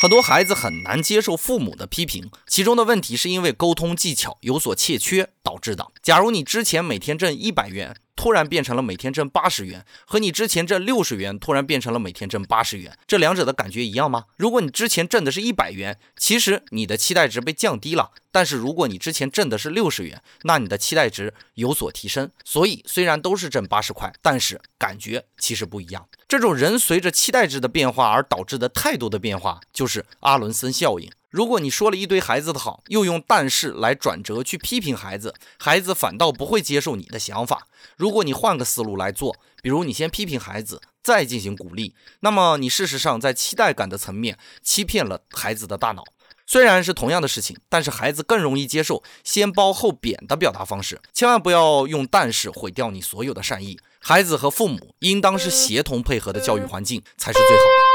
很多孩子很难接受父母的批评，其中的问题是因为沟通技巧有所欠缺导致的。假如你之前每天挣一百元，突然变成了每天挣八十元，和你之前挣六十元突然变成了每天挣八十元，这两者的感觉一样吗？如果你之前挣的是一百元，其实你的期待值被降低了；但是如果你之前挣的是六十元，那你的期待值有所提升。所以虽然都是挣八十块，但是感觉其实不一样。这种人随着期待值的变化而导致的态度的变化，就是阿伦森效应。如果你说了一堆孩子的好，又用但是来转折去批评孩子，孩子反倒不会接受你的想法。如果你换个思路来做，比如你先批评孩子，再进行鼓励，那么你事实上在期待感的层面欺骗了孩子的大脑。虽然是同样的事情，但是孩子更容易接受先褒后贬的表达方式。千万不要用但是毁掉你所有的善意。孩子和父母应当是协同配合的教育环境才是最好的。